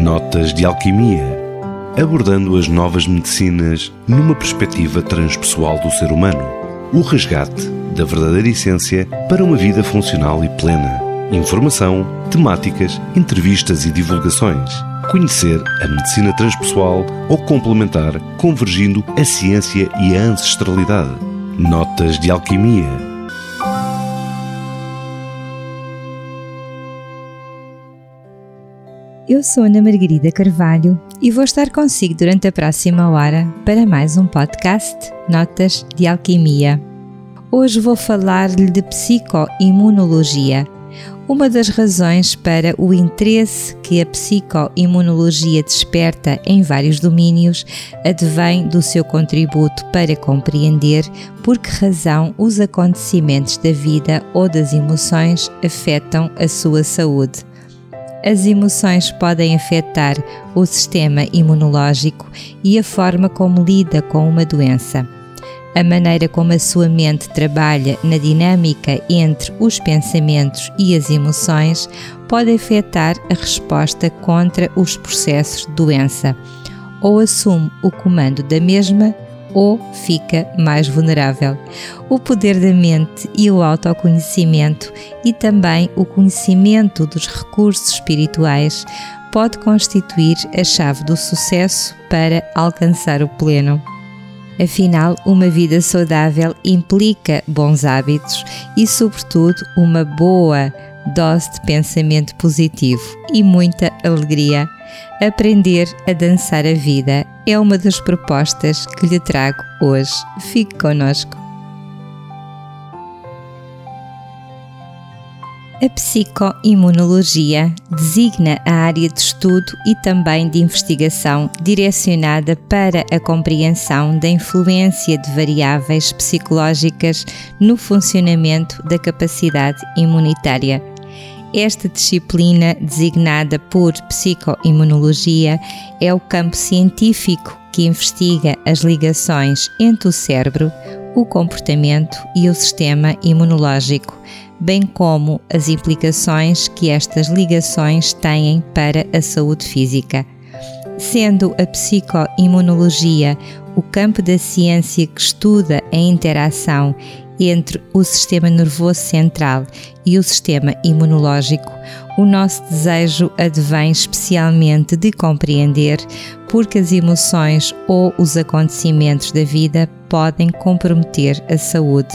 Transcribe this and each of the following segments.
Notas de Alquimia abordando as novas medicinas numa perspectiva transpessoal do ser humano. O resgate da verdadeira essência para uma vida funcional e plena. Informação, temáticas, entrevistas e divulgações. Conhecer a medicina transpessoal ou complementar, convergindo a ciência e a ancestralidade. Notas de Alquimia Eu sou Ana Margarida Carvalho e vou estar consigo durante a próxima hora para mais um podcast Notas de Alquimia. Hoje vou falar-lhe de psicoimunologia. Uma das razões para o interesse que a psicoimunologia desperta em vários domínios advém do seu contributo para compreender por que razão os acontecimentos da vida ou das emoções afetam a sua saúde. As emoções podem afetar o sistema imunológico e a forma como lida com uma doença. A maneira como a sua mente trabalha na dinâmica entre os pensamentos e as emoções pode afetar a resposta contra os processos de doença, ou assume o comando da mesma ou fica mais vulnerável. O poder da mente e o autoconhecimento e também o conhecimento dos recursos espirituais pode constituir a chave do sucesso para alcançar o pleno. Afinal, uma vida saudável implica bons hábitos e, sobretudo, uma boa dose de pensamento positivo e muita alegria. Aprender a dançar a vida é uma das propostas que lhe trago hoje. Fique conosco. A psicoimunologia designa a área de estudo e também de investigação direcionada para a compreensão da influência de variáveis psicológicas no funcionamento da capacidade imunitária. Esta disciplina, designada por psicoimunologia, é o campo científico que investiga as ligações entre o cérebro, o comportamento e o sistema imunológico bem como as implicações que estas ligações têm para a saúde física. Sendo a psicoimunologia o campo da ciência que estuda a interação entre o sistema nervoso central e o sistema imunológico, o nosso desejo advém especialmente de compreender porque as emoções ou os acontecimentos da vida podem comprometer a saúde.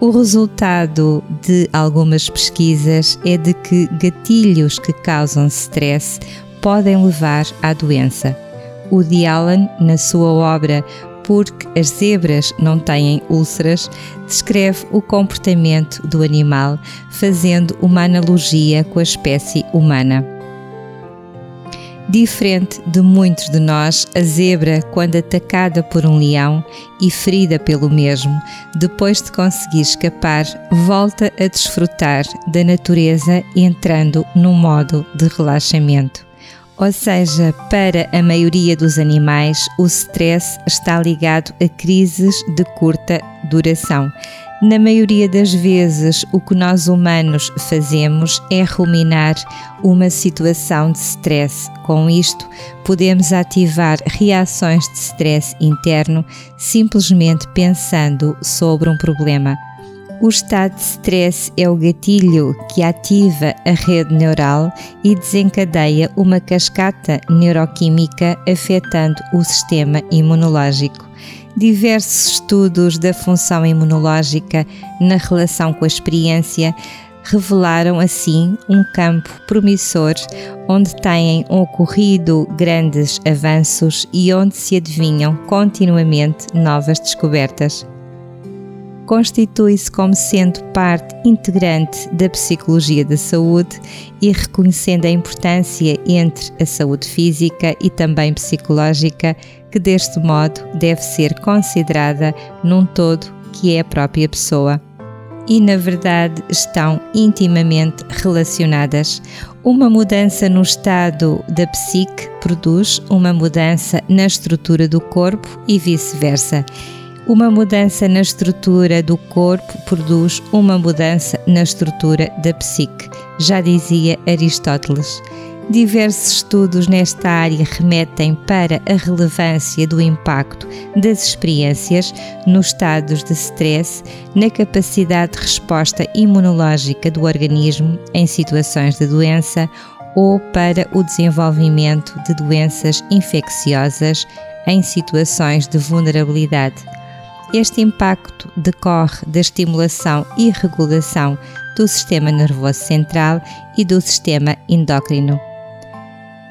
O resultado de algumas pesquisas é de que gatilhos que causam stress podem levar à doença. O Allen, na sua obra Porque as zebras não têm úlceras, descreve o comportamento do animal, fazendo uma analogia com a espécie humana. Diferente de muitos de nós, a zebra, quando atacada por um leão e ferida pelo mesmo, depois de conseguir escapar, volta a desfrutar da natureza entrando num modo de relaxamento. Ou seja, para a maioria dos animais, o stress está ligado a crises de curta duração na maioria das vezes, o que nós humanos fazemos é ruminar uma situação de stress. Com isto, podemos ativar reações de stress interno simplesmente pensando sobre um problema. O estado de stress é o gatilho que ativa a rede neural e desencadeia uma cascata neuroquímica afetando o sistema imunológico. Diversos estudos da função imunológica na relação com a experiência revelaram assim um campo promissor onde têm ocorrido grandes avanços e onde se adivinham continuamente novas descobertas constitui-se como sendo parte integrante da psicologia da saúde e reconhecendo a importância entre a saúde física e também psicológica, que deste modo deve ser considerada num todo que é a própria pessoa. E na verdade estão intimamente relacionadas. Uma mudança no estado da psique produz uma mudança na estrutura do corpo e vice-versa uma mudança na estrutura do corpo produz uma mudança na estrutura da psique, já dizia Aristóteles. Diversos estudos nesta área remetem para a relevância do impacto das experiências nos estados de stress na capacidade de resposta imunológica do organismo em situações de doença ou para o desenvolvimento de doenças infecciosas em situações de vulnerabilidade. Este impacto decorre da estimulação e regulação do sistema nervoso central e do sistema endócrino.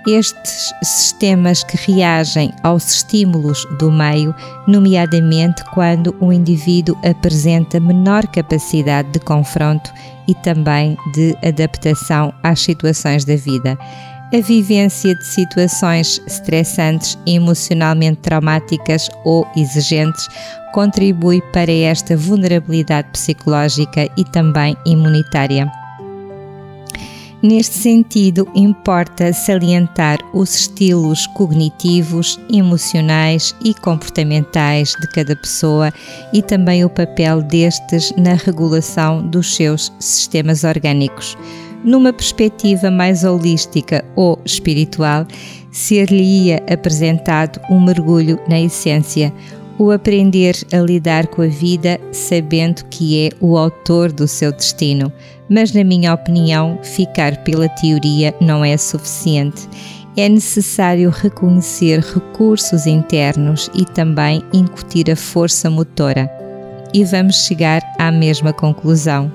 Estes sistemas que reagem aos estímulos do meio, nomeadamente quando o indivíduo apresenta menor capacidade de confronto e também de adaptação às situações da vida. A vivência de situações estressantes emocionalmente traumáticas ou exigentes contribui para esta vulnerabilidade psicológica e também imunitária. Neste sentido, importa salientar os estilos cognitivos, emocionais e comportamentais de cada pessoa e também o papel destes na regulação dos seus sistemas orgânicos. Numa perspectiva mais holística ou espiritual, ser-lhe-ia apresentado um mergulho na essência, o aprender a lidar com a vida sabendo que é o autor do seu destino. Mas, na minha opinião, ficar pela teoria não é suficiente. É necessário reconhecer recursos internos e também incutir a força motora. E vamos chegar à mesma conclusão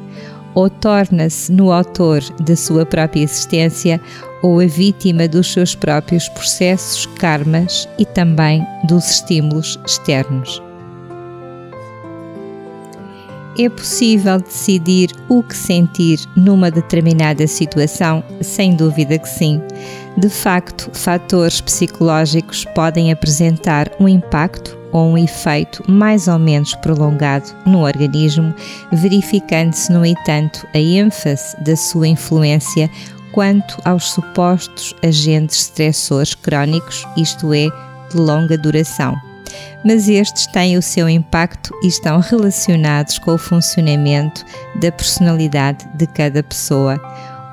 ou torna-se no autor da sua própria existência ou a vítima dos seus próprios processos, karmas e também dos estímulos externos. É possível decidir o que sentir numa determinada situação? Sem dúvida que sim. De facto, fatores psicológicos podem apresentar um impacto ou um efeito mais ou menos prolongado no organismo, verificando-se, no entanto, a ênfase da sua influência quanto aos supostos agentes estressores crónicos, isto é, de longa duração. Mas estes têm o seu impacto e estão relacionados com o funcionamento da personalidade de cada pessoa.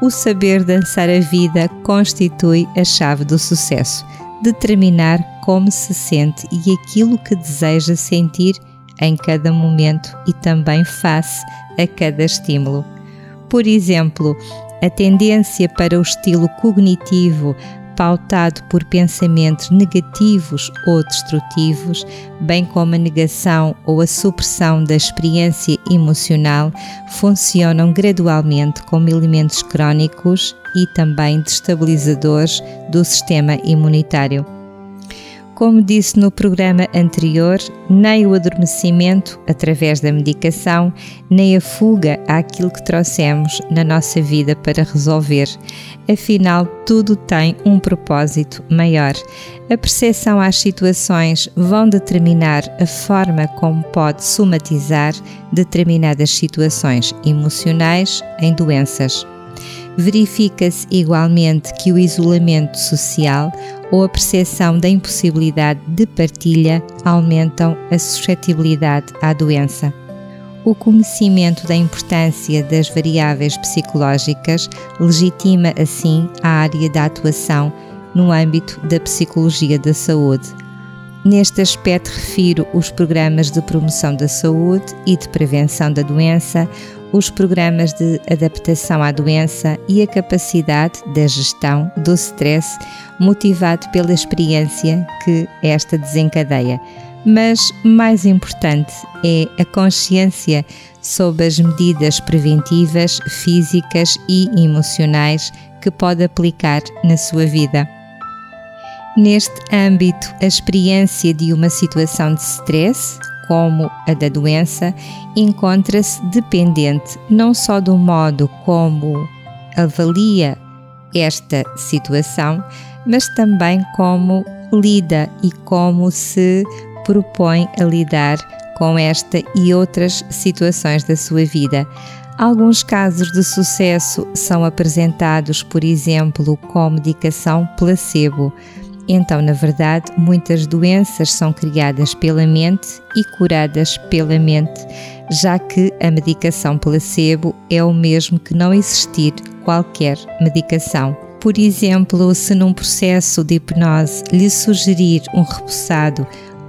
O saber dançar a vida constitui a chave do sucesso determinar como se sente e aquilo que deseja sentir em cada momento e também face a cada estímulo. Por exemplo, a tendência para o estilo cognitivo pautado por pensamentos negativos ou destrutivos, bem como a negação ou a supressão da experiência emocional, funcionam gradualmente como elementos crónicos e também destabilizadores do sistema imunitário. Como disse no programa anterior, nem o adormecimento através da medicação, nem a fuga àquilo que trouxemos na nossa vida para resolver. Afinal, tudo tem um propósito maior. A percepção às situações vão determinar a forma como pode somatizar determinadas situações emocionais em doenças. Verifica-se igualmente que o isolamento social ou a percepção da impossibilidade de partilha aumentam a suscetibilidade à doença. O conhecimento da importância das variáveis psicológicas legitima, assim, a área da atuação no âmbito da psicologia da saúde. Neste aspecto, refiro os programas de promoção da saúde e de prevenção da doença, os programas de adaptação à doença e a capacidade da gestão do stress motivado pela experiência que esta desencadeia. Mas mais importante é a consciência sobre as medidas preventivas, físicas e emocionais que pode aplicar na sua vida. Neste âmbito, a experiência de uma situação de stress como a da doença, encontra-se dependente não só do modo como avalia esta situação, mas também como lida e como se propõe a lidar com esta e outras situações da sua vida. Alguns casos de sucesso são apresentados, por exemplo, com medicação placebo, então, na verdade, muitas doenças são criadas pela mente e curadas pela mente, já que a medicação placebo é o mesmo que não existir qualquer medicação Por exemplo, se num processo de hipnose lhe sugerir um repousado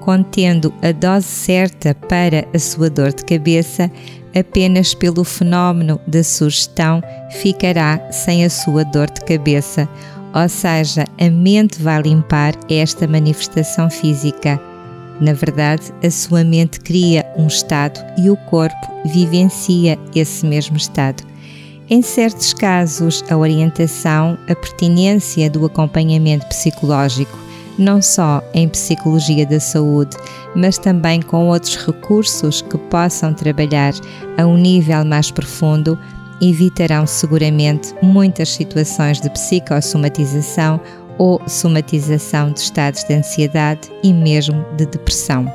contendo a dose certa para a sua dor de cabeça, apenas pelo fenómeno da sugestão ficará sem a sua dor de cabeça, ou seja, a mente vai limpar esta manifestação física. Na verdade, a sua mente cria um estado e o corpo vivencia esse mesmo estado. Em certos casos, a orientação, a pertinência do acompanhamento psicológico, não só em psicologia da saúde, mas também com outros recursos que possam trabalhar a um nível mais profundo, evitarão seguramente muitas situações de psicossomatização ou somatização de estados de ansiedade e mesmo de depressão.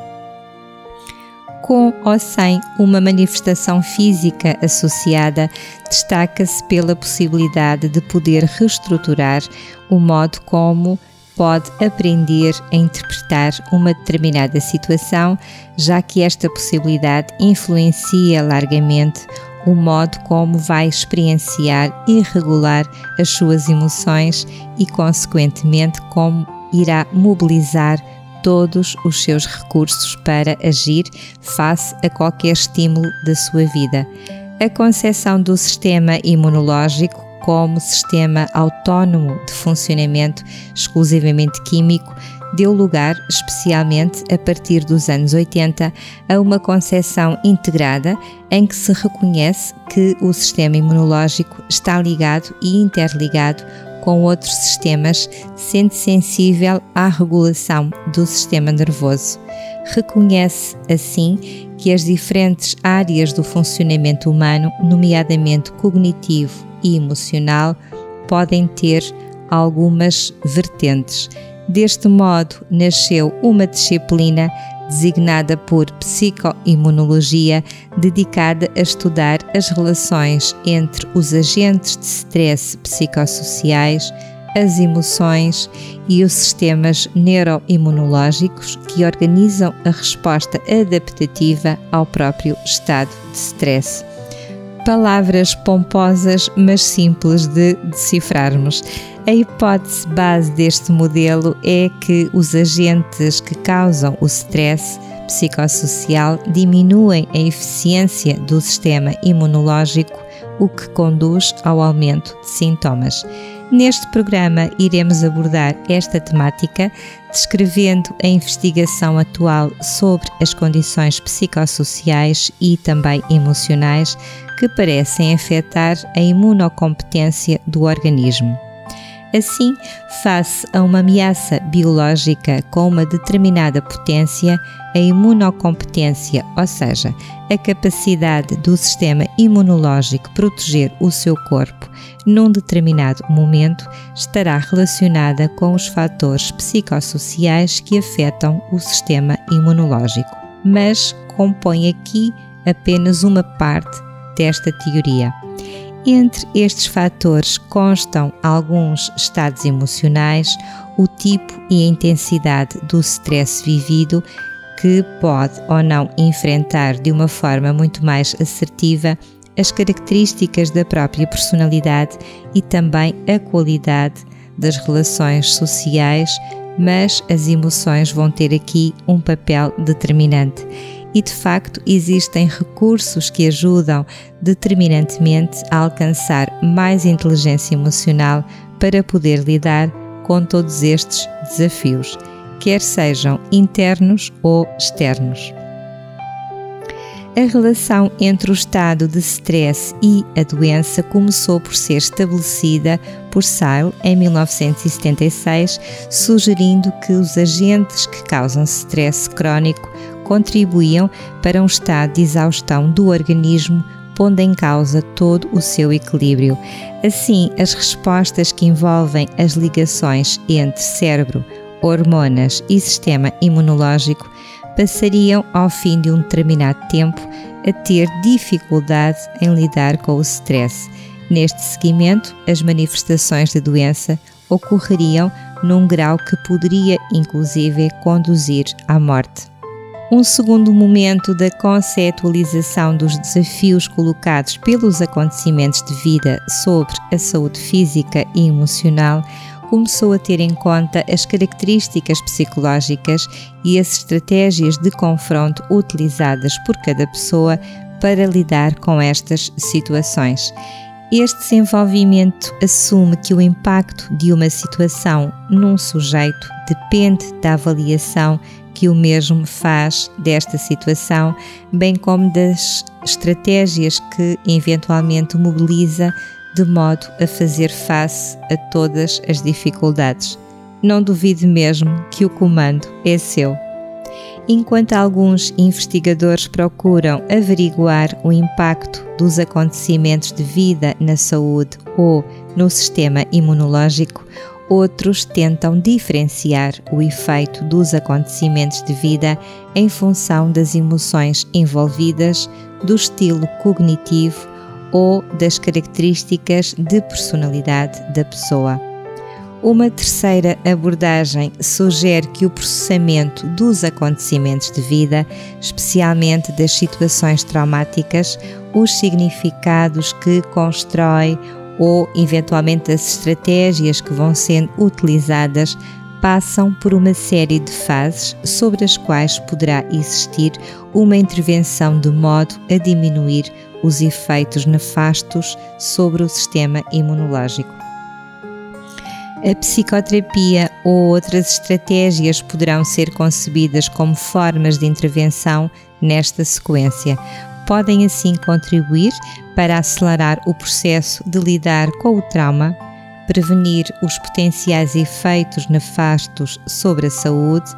Com ou sem uma manifestação física associada, destaca-se pela possibilidade de poder reestruturar o modo como pode aprender a interpretar uma determinada situação, já que esta possibilidade influencia largamente o modo como vai experienciar e regular as suas emoções e, consequentemente, como irá mobilizar todos os seus recursos para agir face a qualquer estímulo da sua vida. A concepção do sistema imunológico como sistema autónomo de funcionamento exclusivamente químico deu lugar, especialmente a partir dos anos 80, a uma concepção integrada em que se reconhece que o sistema imunológico está ligado e interligado com outros sistemas, sendo sensível à regulação do sistema nervoso. Reconhece, assim, que as diferentes áreas do funcionamento humano, nomeadamente cognitivo e emocional, podem ter algumas vertentes. Deste modo, nasceu uma disciplina designada por psicoimunologia, dedicada a estudar as relações entre os agentes de stress psicossociais, as emoções e os sistemas neuroimunológicos que organizam a resposta adaptativa ao próprio estado de stress. Palavras pomposas, mas simples de decifrarmos. A hipótese base deste modelo é que os agentes que causam o stress psicossocial diminuem a eficiência do sistema imunológico, o que conduz ao aumento de sintomas. Neste programa, iremos abordar esta temática, descrevendo a investigação atual sobre as condições psicossociais e também emocionais que parecem afetar a imunocompetência do organismo. Assim, face a uma ameaça biológica com uma determinada potência, a imunocompetência, ou seja, a capacidade do sistema imunológico proteger o seu corpo num determinado momento, estará relacionada com os fatores psicossociais que afetam o sistema imunológico, mas compõe aqui apenas uma parte desta teoria. Entre estes fatores constam alguns estados emocionais, o tipo e a intensidade do stress vivido, que pode ou não enfrentar de uma forma muito mais assertiva as características da própria personalidade e também a qualidade das relações sociais, mas as emoções vão ter aqui um papel determinante e de facto existem recursos que ajudam determinantemente a alcançar mais inteligência emocional para poder lidar com todos estes desafios, quer sejam internos ou externos. A relação entre o estado de stress e a doença começou por ser estabelecida por Seil em 1976, sugerindo que os agentes que causam stress crónico contribuíam para um estado de exaustão do organismo, pondo em causa todo o seu equilíbrio. Assim, as respostas que envolvem as ligações entre cérebro, hormonas e sistema imunológico passariam, ao fim de um determinado tempo, a ter dificuldade em lidar com o stress. Neste seguimento, as manifestações da doença ocorreriam num grau que poderia, inclusive, conduzir à morte. Um segundo momento da conceptualização dos desafios colocados pelos acontecimentos de vida sobre a saúde física e emocional começou a ter em conta as características psicológicas e as estratégias de confronto utilizadas por cada pessoa para lidar com estas situações. Este desenvolvimento assume que o impacto de uma situação num sujeito depende da avaliação que o mesmo faz desta situação, bem como das estratégias que eventualmente mobiliza de modo a fazer face a todas as dificuldades. Não duvide mesmo que o comando é seu. Enquanto alguns investigadores procuram averiguar o impacto dos acontecimentos de vida na saúde ou no sistema imunológico, outros tentam diferenciar o efeito dos acontecimentos de vida em função das emoções envolvidas, do estilo cognitivo ou das características de personalidade da pessoa. Uma terceira abordagem sugere que o processamento dos acontecimentos de vida, especialmente das situações traumáticas, os significados que constrói ou, eventualmente, as estratégias que vão sendo utilizadas, passam por uma série de fases sobre as quais poderá existir uma intervenção de modo a diminuir os efeitos nefastos sobre o sistema imunológico. A psicoterapia ou outras estratégias poderão ser concebidas como formas de intervenção nesta sequência. Podem assim contribuir para acelerar o processo de lidar com o trauma, prevenir os potenciais efeitos nefastos sobre a saúde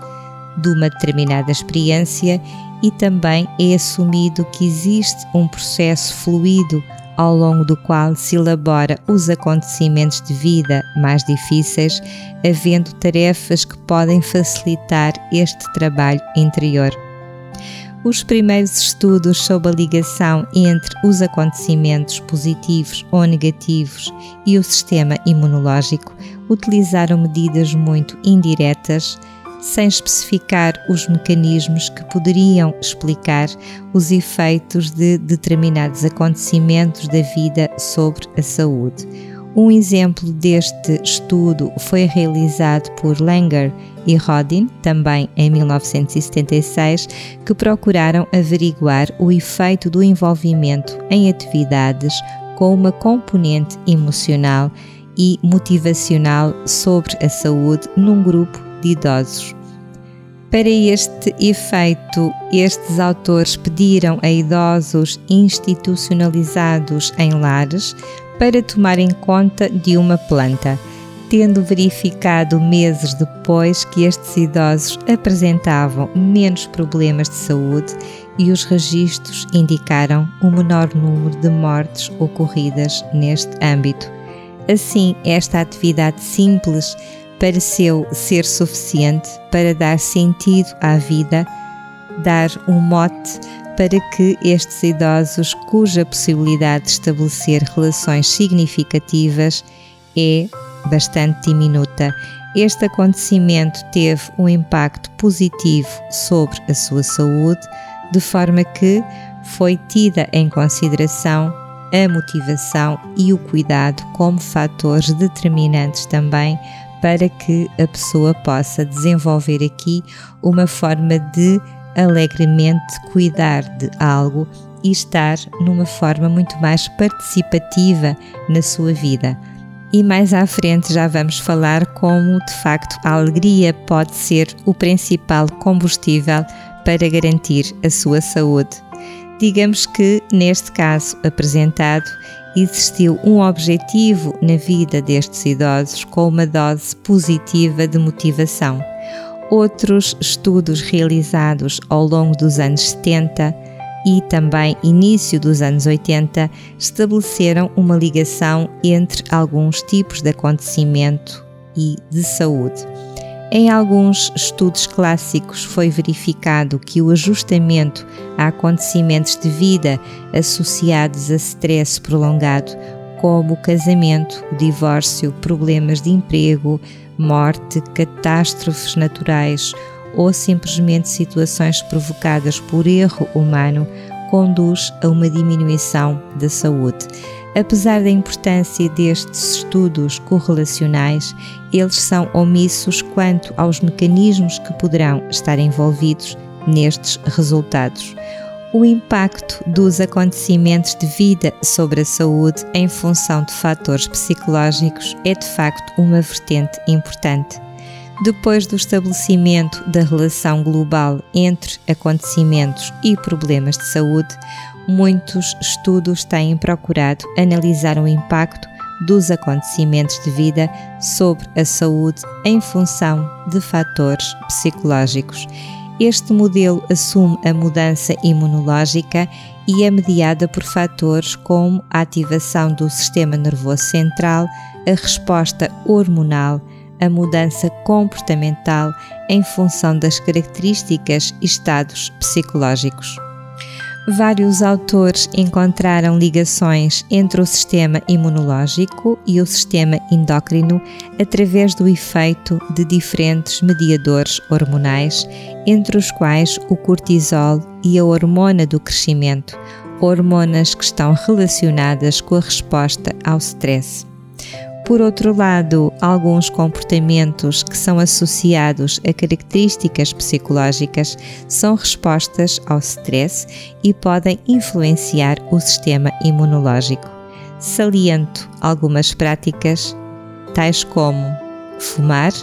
de uma determinada experiência e também é assumido que existe um processo fluido ao longo do qual se elabora os acontecimentos de vida mais difíceis, havendo tarefas que podem facilitar este trabalho interior. Os primeiros estudos sobre a ligação entre os acontecimentos positivos ou negativos e o sistema imunológico utilizaram medidas muito indiretas sem especificar os mecanismos que poderiam explicar os efeitos de determinados acontecimentos da vida sobre a saúde. Um exemplo deste estudo foi realizado por Langer e Rodin, também em 1976, que procuraram averiguar o efeito do envolvimento em atividades com uma componente emocional e motivacional sobre a saúde num grupo de idosos. Para este efeito, estes autores pediram a idosos institucionalizados em lares para tomarem conta de uma planta, tendo verificado meses depois que estes idosos apresentavam menos problemas de saúde e os registros indicaram um menor número de mortes ocorridas neste âmbito. Assim, esta atividade simples pareceu ser suficiente para dar sentido à vida, dar um mote para que estes idosos, cuja possibilidade de estabelecer relações significativas é bastante diminuta, este acontecimento teve um impacto positivo sobre a sua saúde, de forma que foi tida em consideração a motivação e o cuidado como fatores determinantes também para que a pessoa possa desenvolver aqui uma forma de alegremente cuidar de algo e estar numa forma muito mais participativa na sua vida. E mais à frente já vamos falar como de facto a alegria pode ser o principal combustível para garantir a sua saúde. Digamos que, neste caso apresentado, existiu um objetivo na vida destes idosos com uma dose positiva de motivação. Outros estudos realizados ao longo dos anos 70 e também início dos anos 80 estabeleceram uma ligação entre alguns tipos de acontecimento e de saúde. Em alguns estudos clássicos foi verificado que o ajustamento a acontecimentos de vida associados a stress prolongado, como o casamento, o divórcio, problemas de emprego, morte, catástrofes naturais ou simplesmente situações provocadas por erro humano conduz a uma diminuição da saúde. Apesar da importância destes estudos correlacionais, eles são omissos quanto aos mecanismos que poderão estar envolvidos nestes resultados. O impacto dos acontecimentos de vida sobre a saúde em função de fatores psicológicos é de facto uma vertente importante. Depois do estabelecimento da relação global entre acontecimentos e problemas de saúde, muitos estudos têm procurado analisar o impacto dos acontecimentos de vida sobre a saúde em função de fatores psicológicos. Este modelo assume a mudança imunológica e é mediada por fatores como a ativação do sistema nervoso central, a resposta hormonal, a mudança comportamental em função das características e estados psicológicos. Vários autores encontraram ligações entre o sistema imunológico e o sistema endócrino através do efeito de diferentes mediadores hormonais, entre os quais o cortisol e a hormona do crescimento, hormonas que estão relacionadas com a resposta ao stress. Por outro lado, alguns comportamentos que são associados a características psicológicas são respostas ao stress e podem influenciar o sistema imunológico. Saliento algumas práticas, tais como fumar,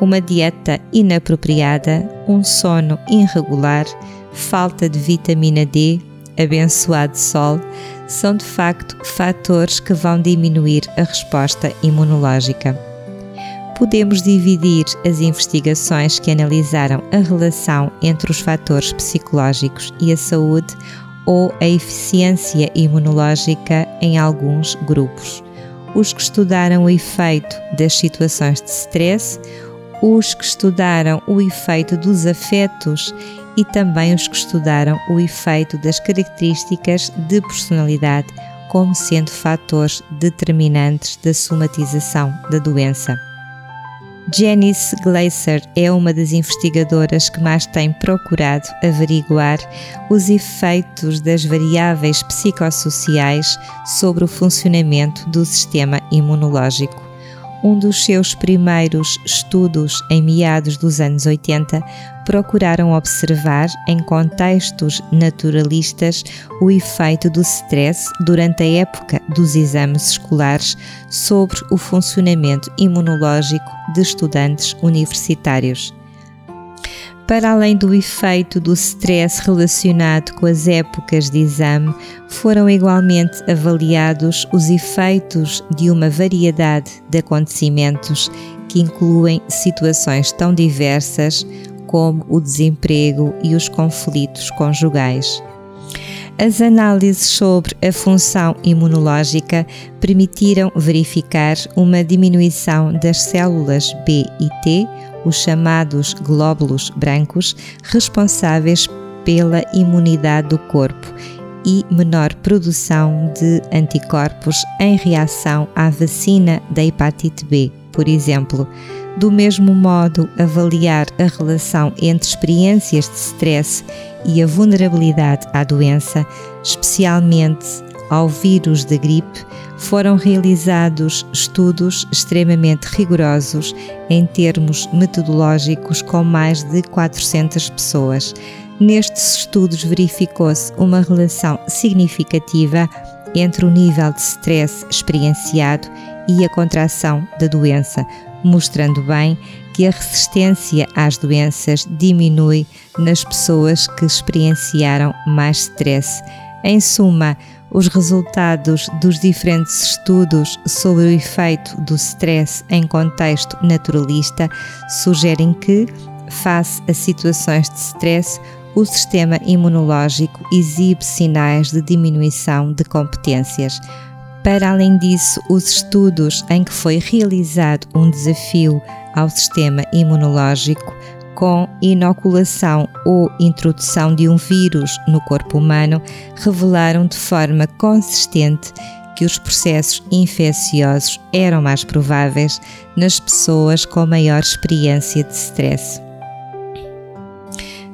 uma dieta inapropriada, um sono irregular, falta de vitamina D, abençoado sol são de facto fatores que vão diminuir a resposta imunológica. Podemos dividir as investigações que analisaram a relação entre os fatores psicológicos e a saúde ou a eficiência imunológica em alguns grupos. Os que estudaram o efeito das situações de stress, os que estudaram o efeito dos afetos e também os que estudaram o efeito das características de personalidade como sendo fatores determinantes da somatização da doença. Janice Glaser é uma das investigadoras que mais tem procurado averiguar os efeitos das variáveis psicossociais sobre o funcionamento do sistema imunológico um dos seus primeiros estudos em meados dos anos 80, procuraram observar, em contextos naturalistas, o efeito do stress durante a época dos exames escolares sobre o funcionamento imunológico de estudantes universitários para além do efeito do stress relacionado com as épocas de exame, foram igualmente avaliados os efeitos de uma variedade de acontecimentos que incluem situações tão diversas como o desemprego e os conflitos conjugais. As análises sobre a função imunológica permitiram verificar uma diminuição das células B e T os chamados glóbulos brancos, responsáveis pela imunidade do corpo e menor produção de anticorpos em reação à vacina da hepatite B, por exemplo. Do mesmo modo, avaliar a relação entre experiências de stress e a vulnerabilidade à doença, especialmente ao vírus da gripe, foram realizados estudos extremamente rigorosos em termos metodológicos com mais de 400 pessoas. Nestes estudos verificou-se uma relação significativa entre o nível de stress experienciado e a contração da doença, mostrando bem que a resistência às doenças diminui nas pessoas que experienciaram mais stress. Em suma, os resultados dos diferentes estudos sobre o efeito do stress em contexto naturalista sugerem que, face a situações de stress, o sistema imunológico exibe sinais de diminuição de competências. Para além disso, os estudos em que foi realizado um desafio ao sistema imunológico com inoculação ou introdução de um vírus no corpo humano revelaram de forma consistente que os processos infecciosos eram mais prováveis nas pessoas com maior experiência de stress.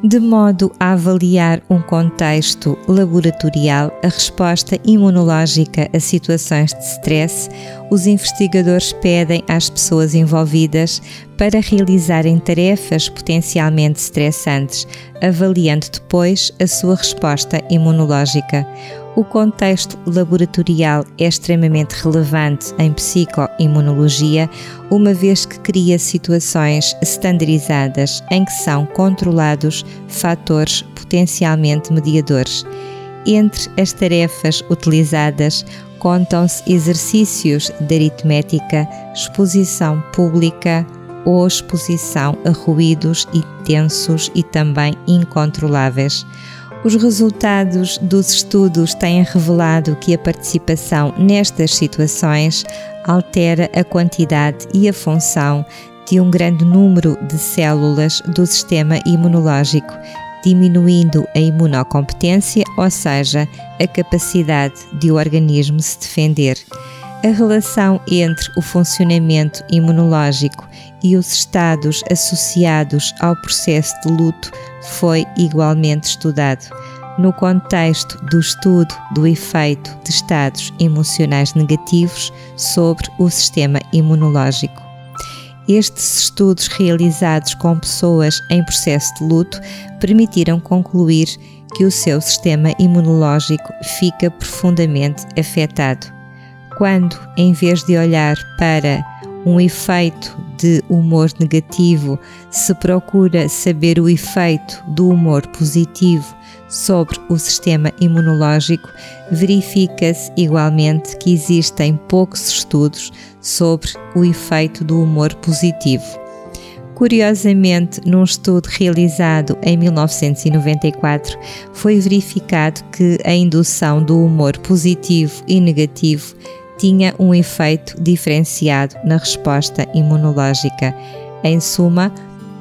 de modo a avaliar um contexto laboratorial, a resposta imunológica a situações de stress, os investigadores pedem às pessoas envolvidas para realizarem tarefas potencialmente estressantes, avaliando depois a sua resposta imunológica. O contexto laboratorial é extremamente relevante em psicoimunologia, uma vez que cria situações standardizadas em que são controlados fatores potencialmente mediadores. Entre as tarefas utilizadas contam-se exercícios de aritmética, exposição pública ou exposição a ruídos intensos e também incontroláveis. Os resultados dos estudos têm revelado que a participação nestas situações altera a quantidade e a função de um grande número de células do sistema imunológico, diminuindo a imunocompetência, ou seja, a capacidade de o organismo se defender. A relação entre o funcionamento imunológico e os estados associados ao processo de luto foi igualmente estudado. No contexto do estudo do efeito de estados emocionais negativos sobre o sistema imunológico. Estes estudos realizados com pessoas em processo de luto permitiram concluir que o seu sistema imunológico fica profundamente afetado. Quando, em vez de olhar para um efeito de humor negativo, se procura saber o efeito do humor positivo sobre o sistema imunológico, verifica-se igualmente que existem poucos estudos sobre o efeito do humor positivo. Curiosamente, num estudo realizado em 1994, foi verificado que a indução do humor positivo e negativo tinha um efeito diferenciado na resposta imunológica. Em suma,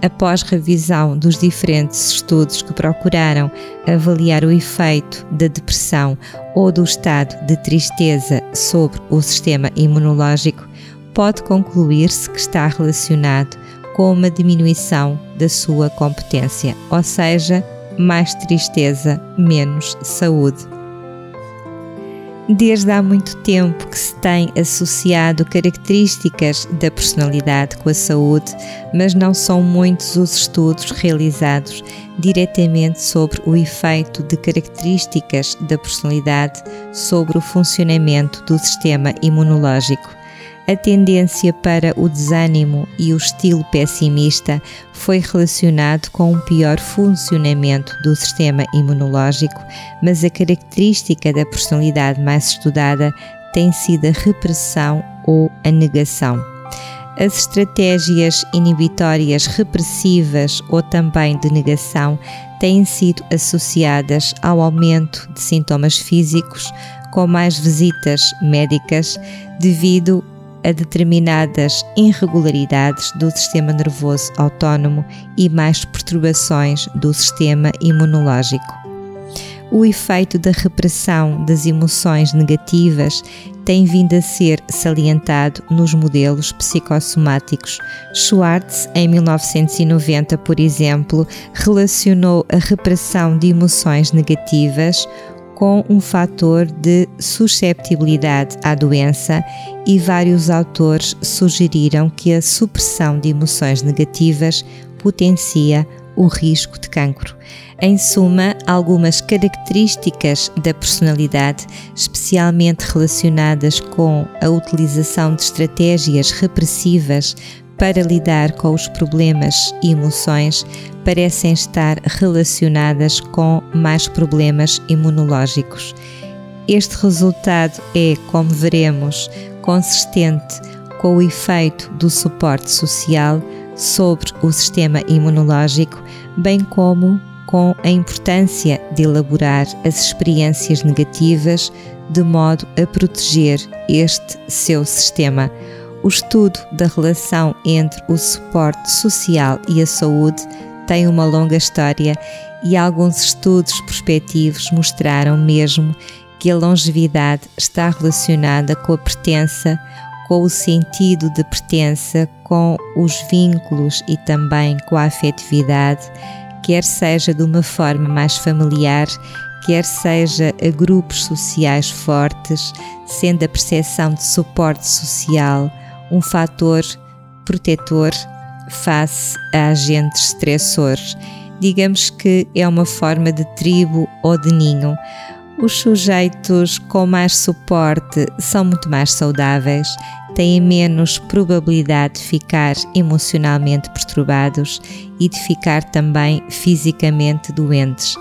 após revisão dos diferentes estudos que procuraram avaliar o efeito da depressão ou do estado de tristeza sobre o sistema imunológico, pode concluir-se que está relacionado com uma diminuição da sua competência, ou seja, mais tristeza, menos saúde. Desde há muito tempo que se tem associado características da personalidade com a saúde, mas não são muitos os estudos realizados diretamente sobre o efeito de características da personalidade sobre o funcionamento do sistema imunológico a tendência para o desânimo e o estilo pessimista foi relacionado com um pior funcionamento do sistema imunológico, mas a característica da personalidade mais estudada tem sido a repressão ou a negação. As estratégias inibitórias repressivas ou também de negação têm sido associadas ao aumento de sintomas físicos, com mais visitas médicas, devido a determinadas irregularidades do sistema nervoso autónomo e mais perturbações do sistema imunológico. O efeito da repressão das emoções negativas tem vindo a ser salientado nos modelos psicossomáticos. Schwartz, em 1990, por exemplo, relacionou a repressão de emoções negativas com um fator de susceptibilidade à doença e vários autores sugeriram que a supressão de emoções negativas potencia o risco de cancro. Em suma, algumas características da personalidade, especialmente relacionadas com a utilização de estratégias repressivas para lidar com os problemas e emoções parecem estar relacionadas com mais problemas imunológicos. Este resultado é, como veremos, consistente com o efeito do suporte social sobre o sistema imunológico, bem como com a importância de elaborar as experiências negativas de modo a proteger este seu sistema. O estudo da relação entre o suporte social e a saúde tem uma longa história e alguns estudos prospectivos mostraram mesmo que a longevidade está relacionada com a pertença, com o sentido de pertença, com os vínculos e também com a afetividade, quer seja de uma forma mais familiar, quer seja a grupos sociais fortes, sendo a percepção de suporte social um fator protetor face a agentes estressores. Digamos que é uma forma de tribo ou de ninho. Os sujeitos com mais suporte são muito mais saudáveis, têm menos probabilidade de ficar emocionalmente perturbados e de ficar também fisicamente doentes.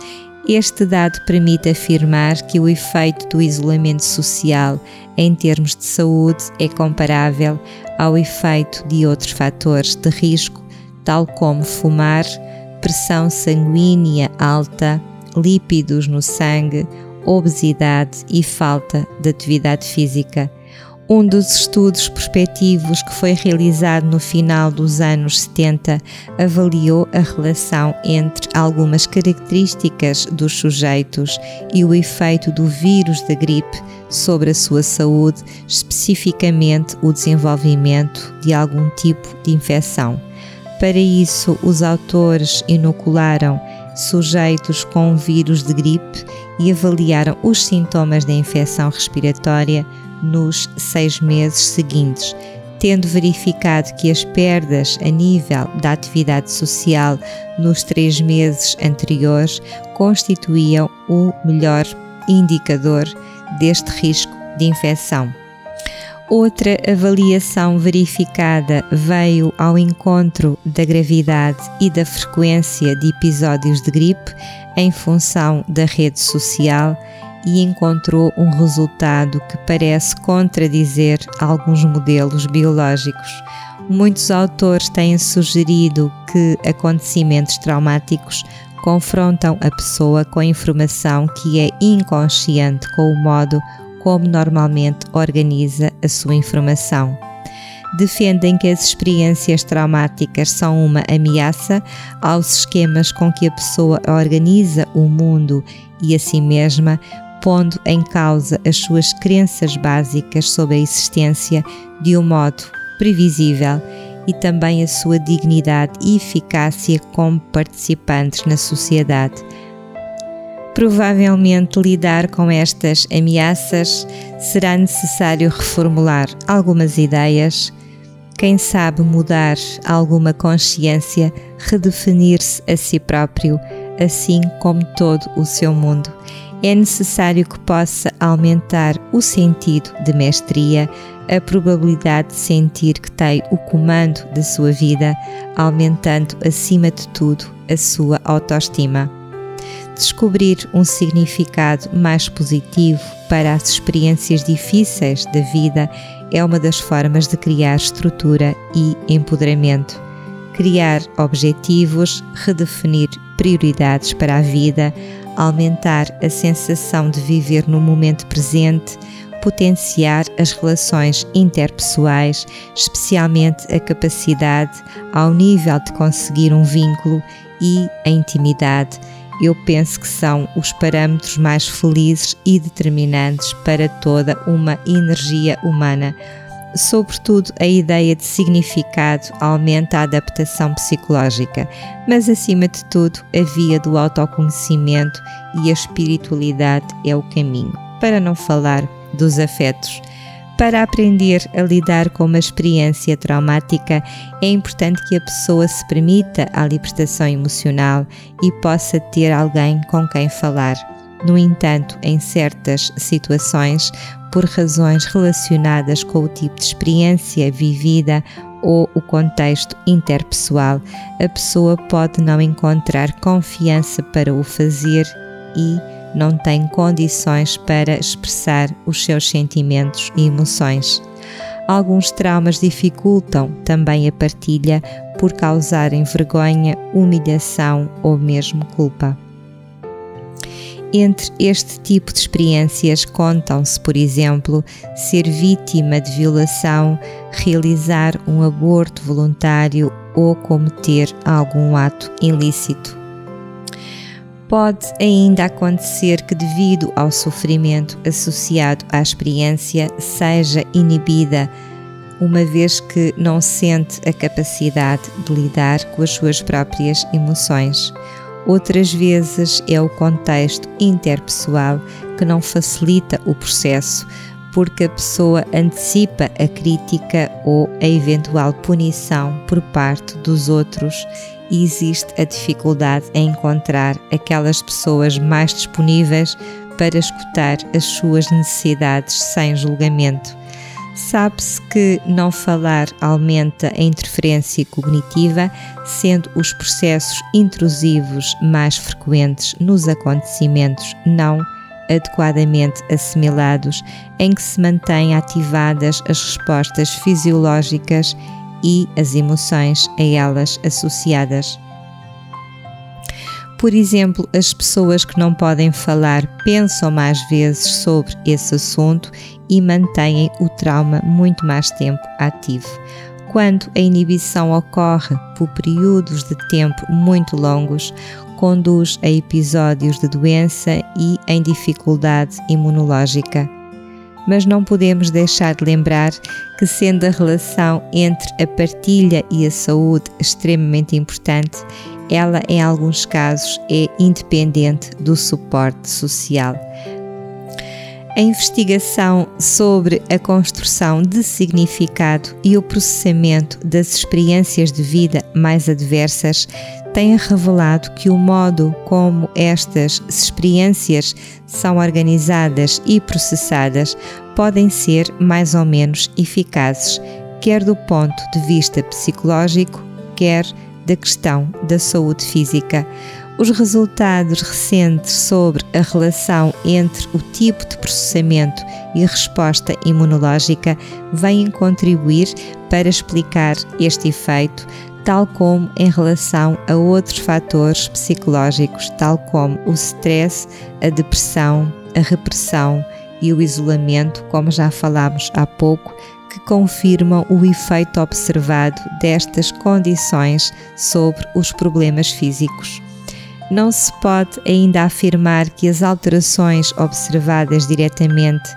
Este dado permite afirmar que o efeito do isolamento social em termos de saúde é comparável ao efeito de outros fatores de risco, tal como fumar, pressão sanguínea alta, lípidos no sangue, obesidade e falta de atividade física. Um dos estudos prospectivos que foi realizado no final dos anos 70 avaliou a relação entre algumas características dos sujeitos e o efeito do vírus da gripe sobre a sua saúde, especificamente o desenvolvimento de algum tipo de infecção. Para isso, os autores inocularam sujeitos com vírus de gripe e avaliaram os sintomas da infecção respiratória nos seis meses seguintes, tendo verificado que as perdas a nível da atividade social nos três meses anteriores constituíam o melhor indicador deste risco de infecção. Outra avaliação verificada veio ao encontro da gravidade e da frequência de episódios de gripe em função da rede social e encontrou um resultado que parece contradizer alguns modelos biológicos. Muitos autores têm sugerido que acontecimentos traumáticos confrontam a pessoa com a informação que é inconsciente com o modo como normalmente organiza a sua informação. Defendem que as experiências traumáticas são uma ameaça aos esquemas com que a pessoa organiza o mundo e a si mesma, pondo em causa as suas crenças básicas sobre a existência de um modo previsível e também a sua dignidade e eficácia como participantes na sociedade. Provavelmente lidar com estas ameaças será necessário reformular algumas ideias, quem sabe mudar alguma consciência, redefinir-se a si próprio, assim como todo o seu mundo é necessário que possa aumentar o sentido de mestria, a probabilidade de sentir que tem o comando da sua vida, aumentando acima de tudo a sua autoestima. Descobrir um significado mais positivo para as experiências difíceis da vida é uma das formas de criar estrutura e empoderamento. Criar objetivos, redefinir prioridades para a vida, aumentar a sensação de viver no momento presente, potenciar as relações interpessoais, especialmente a capacidade ao nível de conseguir um vínculo e a intimidade. Eu penso que são os parâmetros mais felizes e determinantes para toda uma energia humana sobretudo a ideia de significado aumenta a adaptação psicológica, mas acima de tudo a via do autoconhecimento e a espiritualidade é o caminho. Para não falar dos afetos. Para aprender a lidar com uma experiência traumática, é importante que a pessoa se permita a libertação emocional e possa ter alguém com quem falar. No entanto, em certas situações, por razões relacionadas com o tipo de experiência vivida ou o contexto interpessoal, a pessoa pode não encontrar confiança para o fazer e não tem condições para expressar os seus sentimentos e emoções. Alguns traumas dificultam também a partilha por causarem vergonha, humilhação ou mesmo culpa. Entre este tipo de experiências contam-se, por exemplo, ser vítima de violação, realizar um aborto voluntário ou cometer algum ato ilícito. Pode ainda acontecer que, devido ao sofrimento associado à experiência, seja inibida, uma vez que não sente a capacidade de lidar com as suas próprias emoções Outras vezes é o contexto interpessoal que não facilita o processo, porque a pessoa antecipa a crítica ou a eventual punição por parte dos outros e existe a dificuldade em encontrar aquelas pessoas mais disponíveis para escutar as suas necessidades sem julgamento. Sabe-se que não falar aumenta a interferência cognitiva, sendo os processos intrusivos mais frequentes nos acontecimentos não adequadamente assimilados, em que se mantêm ativadas as respostas fisiológicas e as emoções a elas associadas. Por exemplo, as pessoas que não podem falar pensam mais vezes sobre esse assunto e mantêm o trauma muito mais tempo ativo. Quando a inibição ocorre por períodos de tempo muito longos, conduz a episódios de doença e em dificuldade imunológica. Mas não podemos deixar de lembrar que, sendo a relação entre a partilha e a saúde extremamente importante, ela, em alguns casos, é independente do suporte social. A investigação sobre a construção de significado e o processamento das experiências de vida mais adversas tem revelado que o modo como estas experiências são organizadas e processadas podem ser mais ou menos eficazes, quer do ponto de vista psicológico, quer da questão da saúde física. Os resultados recentes sobre a relação entre o tipo de processamento e a resposta imunológica vêm contribuir para explicar este efeito, tal como em relação a outros fatores psicológicos, tal como o stress, a depressão, a repressão e o isolamento, como já falámos há pouco, que confirmam o efeito observado destas condições sobre os problemas físicos. Não se pode ainda afirmar que as alterações observadas diretamente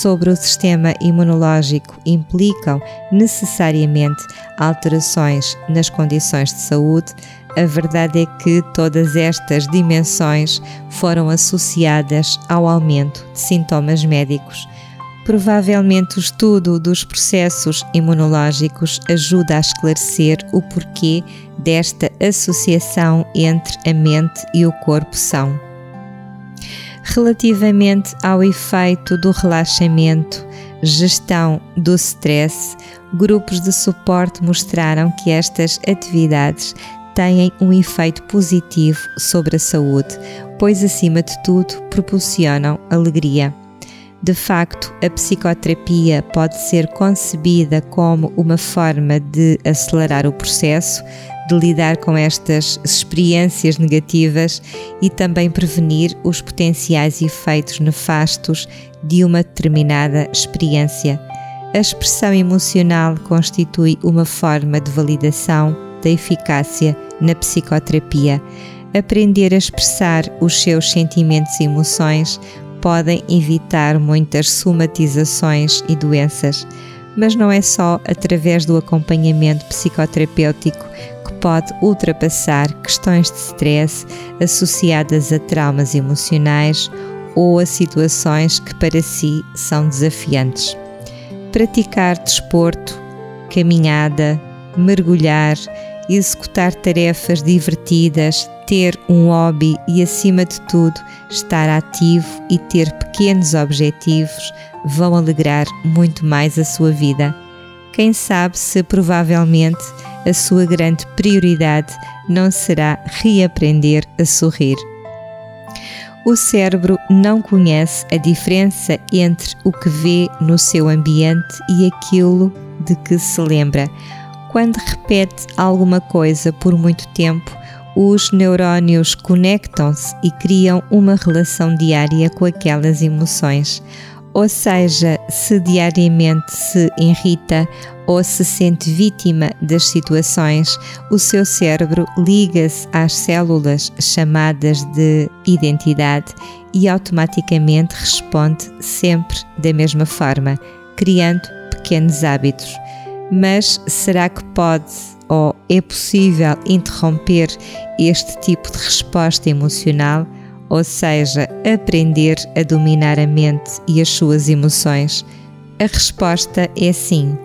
sobre o sistema imunológico implicam necessariamente alterações nas condições de saúde, a verdade é que todas estas dimensões foram associadas ao aumento de sintomas médicos. Provavelmente o estudo dos processos imunológicos ajuda a esclarecer o porquê desta associação entre a mente e o corpo são. Relativamente ao efeito do relaxamento, gestão do stress, grupos de suporte mostraram que estas atividades têm um efeito positivo sobre a saúde, pois, acima de tudo, proporcionam alegria. De facto, a psicoterapia pode ser concebida como uma forma de acelerar o processo, de lidar com estas experiências negativas e também prevenir os potenciais efeitos nefastos de uma determinada experiência. A expressão emocional constitui uma forma de validação da eficácia na psicoterapia. Aprender a expressar os seus sentimentos e emoções podem evitar muitas somatizações e doenças, mas não é só através do acompanhamento psicoterapêutico pode ultrapassar questões de stress associadas a traumas emocionais ou a situações que para si são desafiantes. Praticar desporto, caminhada, mergulhar, executar tarefas divertidas, ter um hobby e, acima de tudo, estar ativo e ter pequenos objetivos vão alegrar muito mais a sua vida. Quem sabe se provavelmente a sua grande prioridade não será reaprender a sorrir. O cérebro não conhece a diferença entre o que vê no seu ambiente e aquilo de que se lembra. Quando repete alguma coisa por muito tempo, os neurónios conectam-se e criam uma relação diária com aquelas emoções. Ou seja, se diariamente se irrita ou se sente vítima das situações, o seu cérebro liga-se às células chamadas de identidade e automaticamente responde sempre da mesma forma, criando pequenos hábitos. Mas será que pode ou é possível interromper este tipo de resposta emocional? Ou seja, aprender a dominar a mente e as suas emoções? A resposta é sim.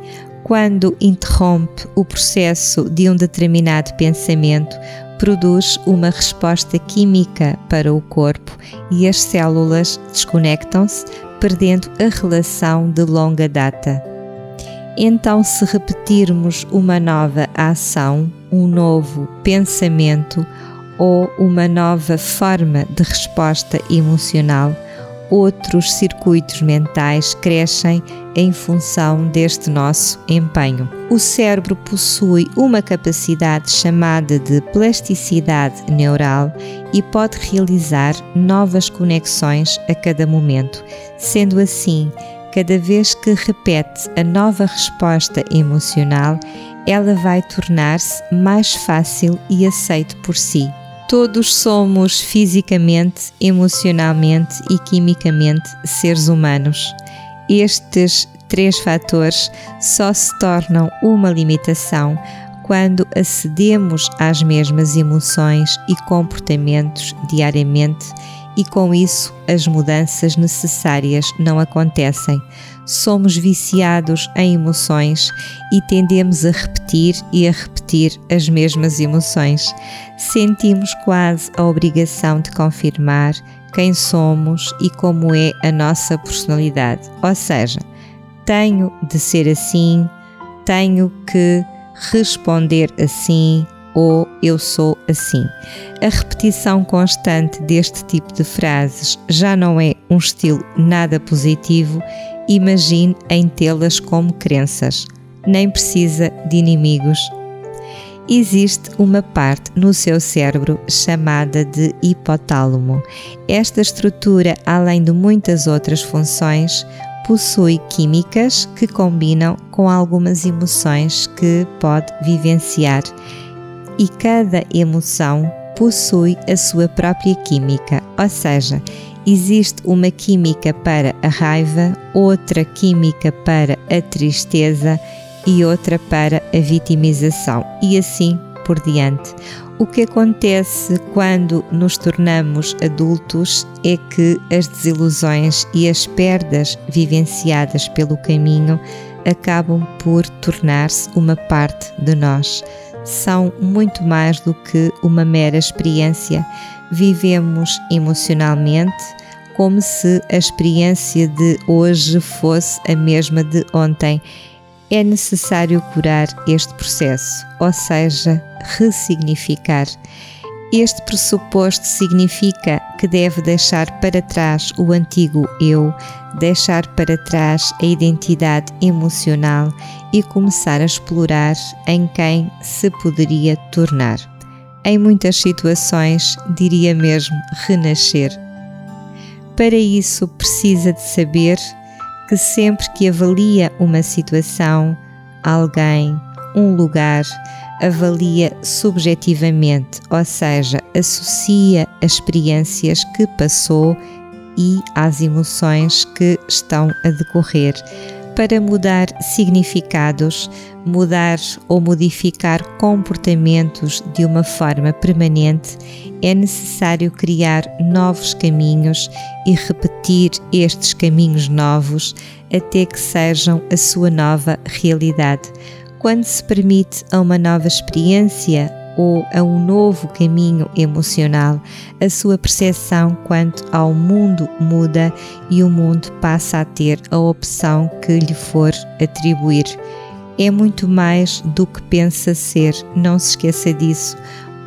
Quando interrompe o processo de um determinado pensamento, produz uma resposta química para o corpo e as células desconectam-se, perdendo a relação de longa data. Então, se repetirmos uma nova ação, um novo pensamento ou uma nova forma de resposta emocional, outros circuitos mentais crescem em função deste nosso empenho. O cérebro possui uma capacidade chamada de plasticidade neural e pode realizar novas conexões a cada momento. Sendo assim, cada vez que repete a nova resposta emocional, ela vai tornar-se mais fácil e aceite por si. Todos somos fisicamente, emocionalmente e quimicamente seres humanos. Estes três fatores só se tornam uma limitação quando acedemos às mesmas emoções e comportamentos diariamente e com isso as mudanças necessárias não acontecem. Somos viciados em emoções e tendemos a repetir e a repetir as mesmas emoções. Sentimos quase a obrigação de confirmar quem somos e como é a nossa personalidade. Ou seja, tenho de ser assim, tenho que responder assim, ou eu sou assim. A repetição constante deste tipo de frases já não é um estilo nada positivo, imagine em tê-las como crenças. Nem precisa de inimigos. Existe uma parte no seu cérebro chamada de hipotálamo. Esta estrutura, além de muitas outras funções, possui químicas que combinam com algumas emoções que pode vivenciar e cada emoção possui a sua própria química, ou seja, existe uma química para a raiva, outra química para a tristeza e outra para a vitimização, e assim por diante. O que acontece quando nos tornamos adultos é que as desilusões e as perdas vivenciadas pelo caminho acabam por tornar-se uma parte de nós são muito mais do que uma mera experiência. Vivemos emocionalmente como se a experiência de hoje fosse a mesma de ontem. É necessário curar este processo, ou seja, ressignificar. Este pressuposto significa que deve deixar para trás o antigo eu, deixar para trás a identidade emocional e começar a explorar em quem se poderia tornar. Em muitas situações, diria mesmo renascer. Para isso, precisa de saber que sempre que avalia uma situação, alguém, um lugar, avalia subjetivamente, ou seja, associa as experiências que passou e às emoções que estão a decorrer. Para mudar significados, mudar ou modificar comportamentos de uma forma permanente, é necessário criar novos caminhos e repetir estes caminhos novos até que sejam a sua nova realidade quando se permite a uma nova experiência ou a um novo caminho emocional, a sua percepção quanto ao mundo muda e o mundo passa a ter a opção que lhe for atribuir. É muito mais do que pensa ser, não se esqueça disso.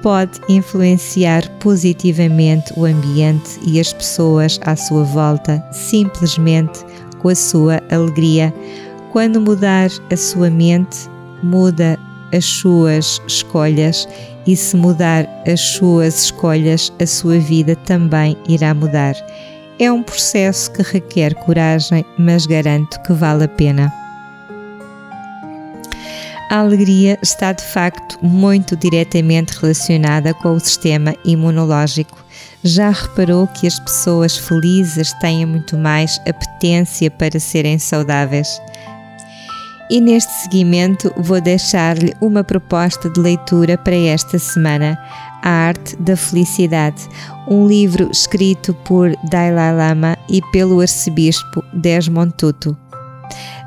Pode influenciar positivamente o ambiente e as pessoas à sua volta, simplesmente com a sua alegria. Quando mudar a sua mente, muda as suas escolhas e se mudar as suas escolhas, a sua vida também irá mudar. É um processo que requer coragem, mas garanto que vale a pena. A alegria está de facto muito diretamente relacionada com o sistema imunológico. Já reparou que as pessoas felizes têm muito mais apetência para serem saudáveis? E neste seguimento vou deixar-lhe uma proposta de leitura para esta semana, A Arte da Felicidade, um livro escrito por Dalai Lama e pelo arcebispo Desmond Tutu.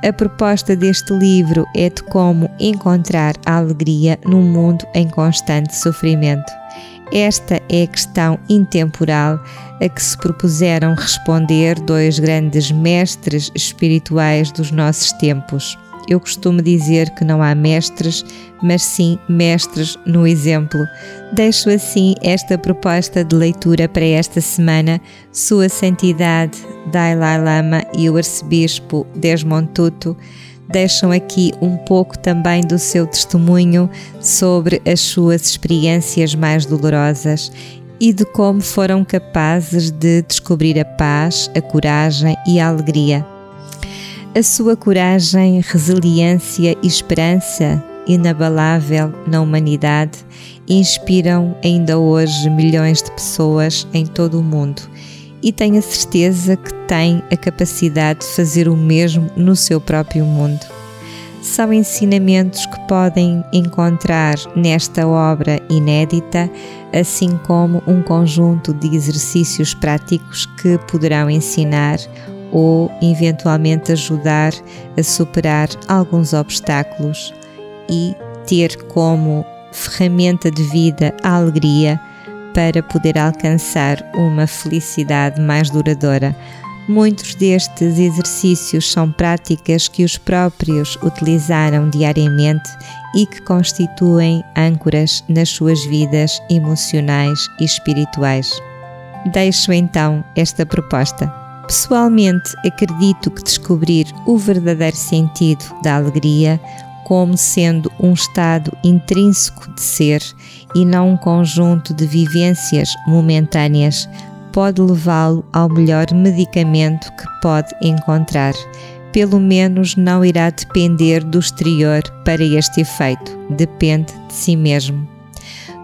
A proposta deste livro é de como encontrar a alegria num mundo em constante sofrimento. Esta é a questão intemporal a que se propuseram responder dois grandes mestres espirituais dos nossos tempos. Eu costumo dizer que não há mestres, mas sim mestres no exemplo. Deixo assim esta proposta de leitura para esta semana. Sua Santidade Dalai Lama e o Arcebispo Desmond Tutu deixam aqui um pouco também do seu testemunho sobre as suas experiências mais dolorosas e de como foram capazes de descobrir a paz, a coragem e a alegria. A sua coragem, resiliência e esperança inabalável na humanidade inspiram ainda hoje milhões de pessoas em todo o mundo e tenho a certeza que tem a capacidade de fazer o mesmo no seu próprio mundo. São ensinamentos que podem encontrar nesta obra inédita, assim como um conjunto de exercícios práticos que poderão ensinar ou eventualmente ajudar a superar alguns obstáculos e ter como ferramenta de vida a alegria para poder alcançar uma felicidade mais duradoura. Muitos destes exercícios são práticas que os próprios utilizaram diariamente e que constituem âncoras nas suas vidas emocionais e espirituais. Deixo então esta proposta. Pessoalmente, acredito que descobrir o verdadeiro sentido da alegria como sendo um estado intrínseco de ser e não um conjunto de vivências momentâneas pode levá-lo ao melhor medicamento que pode encontrar. Pelo menos não irá depender do exterior para este efeito, depende de si mesmo.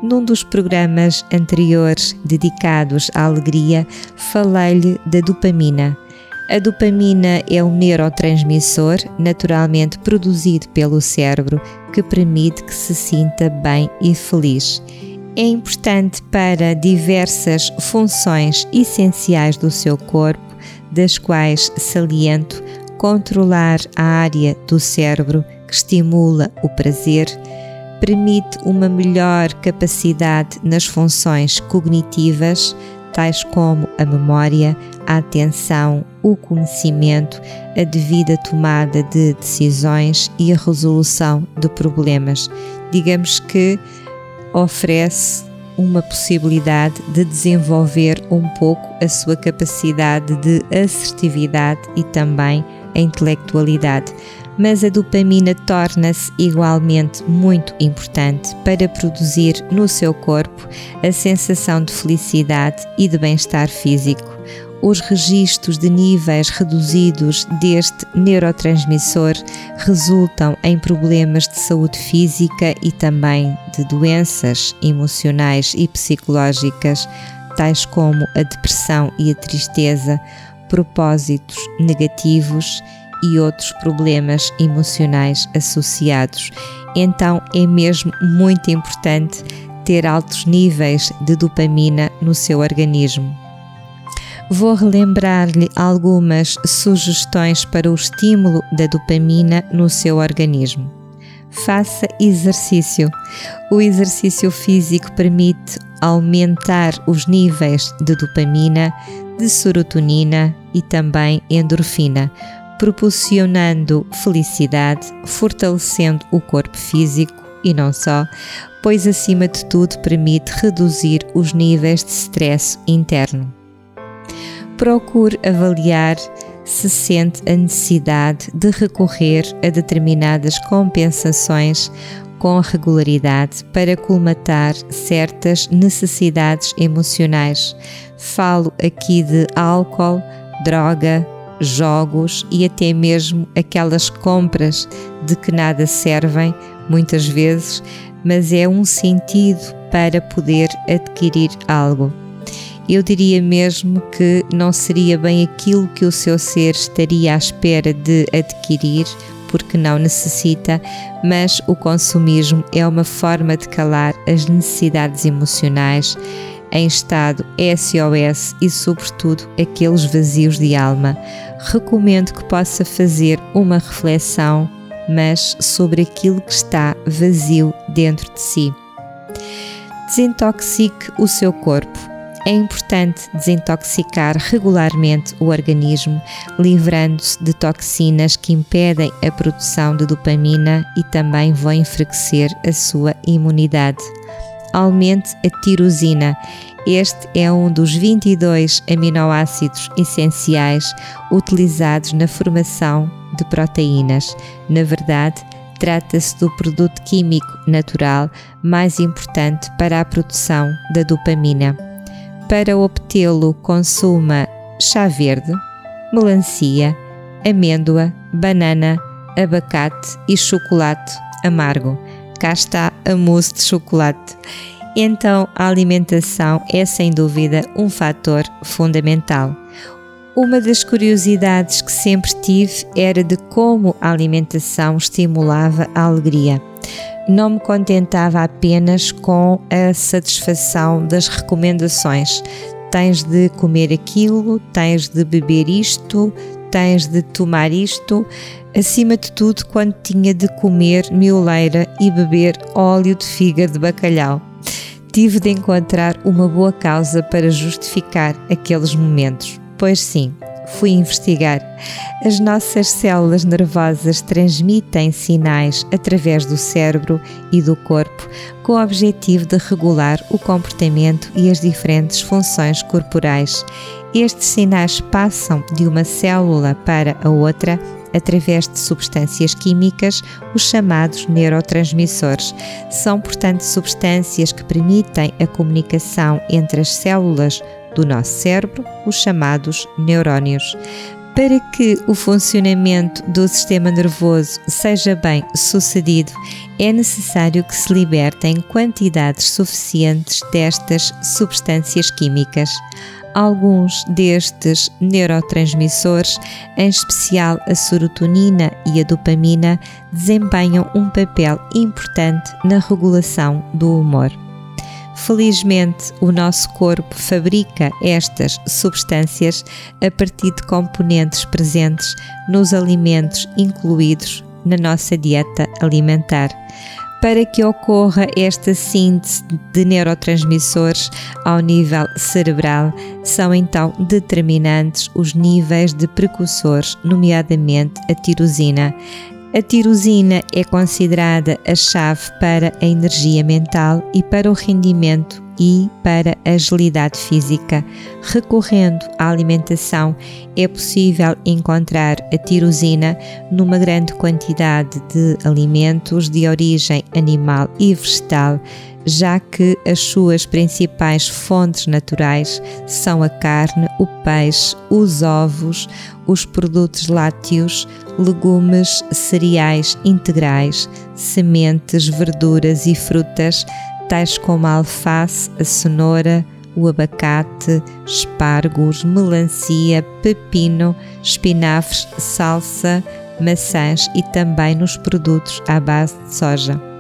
Num dos programas anteriores dedicados à alegria, falei-lhe da dopamina. A dopamina é um neurotransmissor naturalmente produzido pelo cérebro que permite que se sinta bem e feliz. É importante para diversas funções essenciais do seu corpo, das quais saliento controlar a área do cérebro que estimula o prazer, permite uma melhor capacidade nas funções cognitivas, tais como a memória, a atenção, o conhecimento, a devida tomada de decisões e a resolução de problemas. Digamos que oferece uma possibilidade de desenvolver um pouco a sua capacidade de assertividade e também a intelectualidade mas a dopamina torna-se igualmente muito importante para produzir no seu corpo a sensação de felicidade e de bem-estar físico. Os registros de níveis reduzidos deste neurotransmissor resultam em problemas de saúde física e também de doenças emocionais e psicológicas, tais como a depressão e a tristeza, propósitos negativos e outros problemas emocionais associados. Então é mesmo muito importante ter altos níveis de dopamina no seu organismo. Vou relembrar-lhe algumas sugestões para o estímulo da dopamina no seu organismo. Faça exercício. O exercício físico permite aumentar os níveis de dopamina, de serotonina e também endorfina, proporcionando felicidade, fortalecendo o corpo físico e não só, pois acima de tudo permite reduzir os níveis de stress interno. Procure avaliar se sente a necessidade de recorrer a determinadas compensações com regularidade para colmatar certas necessidades emocionais. Falo aqui de álcool, droga, jogos e até mesmo aquelas compras de que nada servem, muitas vezes, mas é um sentido para poder adquirir algo. Eu diria mesmo que não seria bem aquilo que o seu ser estaria à espera de adquirir porque não necessita, mas o consumismo é uma forma de calar as necessidades emocionais em estado SOS e, sobretudo, aqueles vazios de alma. Recomendo que possa fazer uma reflexão, mas sobre aquilo que está vazio dentro de si. Desintoxique o seu corpo é importante desintoxicar regularmente o organismo, livrando-se de toxinas que impedem a produção de dopamina e também vão enfraquecer a sua imunidade. Aumente a tirosina. Este é um dos 22 aminoácidos essenciais utilizados na formação de proteínas. Na verdade, trata-se do produto químico natural mais importante para a produção da dopamina. Para obtê-lo, consuma chá verde, melancia, amêndoa, banana, abacate e chocolate amargo. Cá está a mousse de chocolate. Então, a alimentação é sem dúvida um fator fundamental. Uma das curiosidades que sempre tive era de como a alimentação estimulava a alegria não me contentava apenas com a satisfação das recomendações. Tens de comer aquilo, tens de beber isto, tens de tomar isto. Acima de tudo, quando tinha de comer mioleira e beber óleo de figa de bacalhau. Tive de encontrar uma boa causa para justificar aqueles momentos. Pois sim, fui investigar. As nossas células nervosas transmitem sinais através do cérebro e do corpo com o objetivo de regular o comportamento e as diferentes funções corporais. Estes sinais passam de uma célula para a outra através de substâncias químicas, os chamados neurotransmissores. São, portanto, substâncias que permitem a comunicação entre as células do nosso cérebro, os chamados neurónios. Para que o funcionamento do sistema nervoso seja bem sucedido, é necessário que se libertem quantidades suficientes destas substâncias químicas. Alguns destes neurotransmissores, em especial a serotonina e a dopamina, desempenham um papel importante na regulação do humor. Felizmente, o nosso corpo fabrica estas substâncias a partir de componentes presentes nos alimentos incluídos na nossa dieta alimentar. Para que ocorra esta síntese de neurotransmissores ao nível cerebral, são então determinantes os níveis de precursores, nomeadamente a tirosina, a tirosina é considerada a chave para a energia mental e para o rendimento e para a agilidade física. Recorrendo à alimentação, é possível encontrar a tirosina numa grande quantidade de alimentos de origem animal e vegetal, já que as suas principais fontes naturais são a carne, o peixe, os ovos, os produtos lácteos, legumes, cereais integrais, sementes, verduras e frutas, tais como a alface, a cenoura, o abacate, espargos, melancia, pepino, espinafres, salsa, maçãs e também nos produtos à base de soja.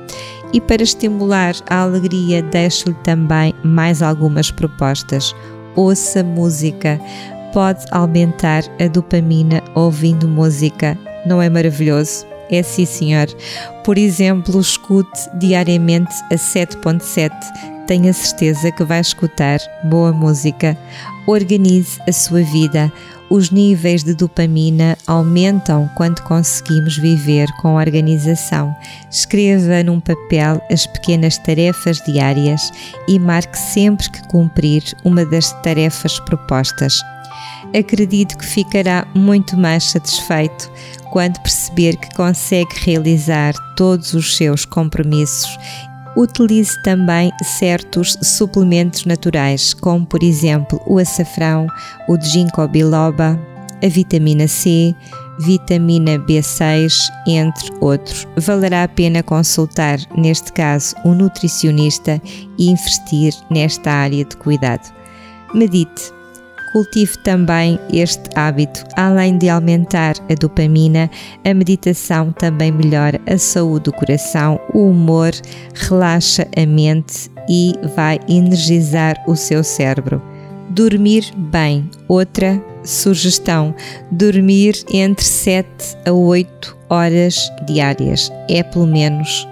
E para estimular a alegria, deixo-lhe também mais algumas propostas. Ouça música. Pode aumentar a dopamina ouvindo música. Não é maravilhoso? É sim, senhor. Por exemplo, escute diariamente a 7.7. Tenha certeza que vai escutar boa música. Organize a sua vida. Os níveis de dopamina aumentam quando conseguimos viver com organização. Escreva num papel as pequenas tarefas diárias e marque sempre que cumprir uma das tarefas propostas. Acredito que ficará muito mais satisfeito quando perceber que consegue realizar todos os seus compromissos utilize também certos suplementos naturais, como por exemplo o açafrão, o ginkgo biloba, a vitamina C, vitamina B6, entre outros. Valerá a pena consultar, neste caso, um nutricionista e investir nesta área de cuidado. Medite. Cultive também este hábito. Além de aumentar a dopamina, a meditação também melhora a saúde do coração, o humor, relaxa a mente e vai energizar o seu cérebro. Dormir bem. Outra sugestão: dormir entre 7 a 8 horas diárias. É pelo menos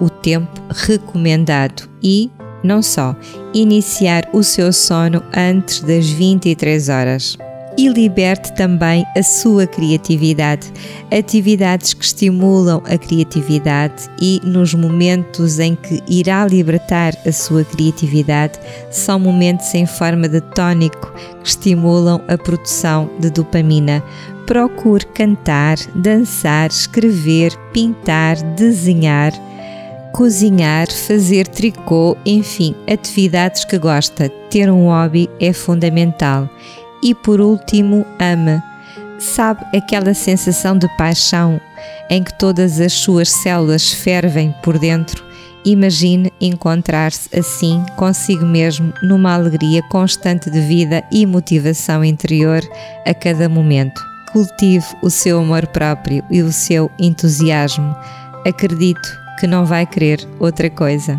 o tempo recomendado e não só, iniciar o seu sono antes das 23 horas. E liberte também a sua criatividade. Atividades que estimulam a criatividade e, nos momentos em que irá libertar a sua criatividade, são momentos em forma de tónico que estimulam a produção de dopamina. Procure cantar, dançar, escrever, pintar, desenhar cozinhar, fazer tricô, enfim, atividades que gosta. Ter um hobby é fundamental. E por último, ama. Sabe aquela sensação de paixão em que todas as suas células fervem por dentro? Imagine encontrar-se assim consigo mesmo numa alegria constante de vida e motivação interior a cada momento. Cultive o seu amor próprio e o seu entusiasmo. Acredito que não vai querer outra coisa.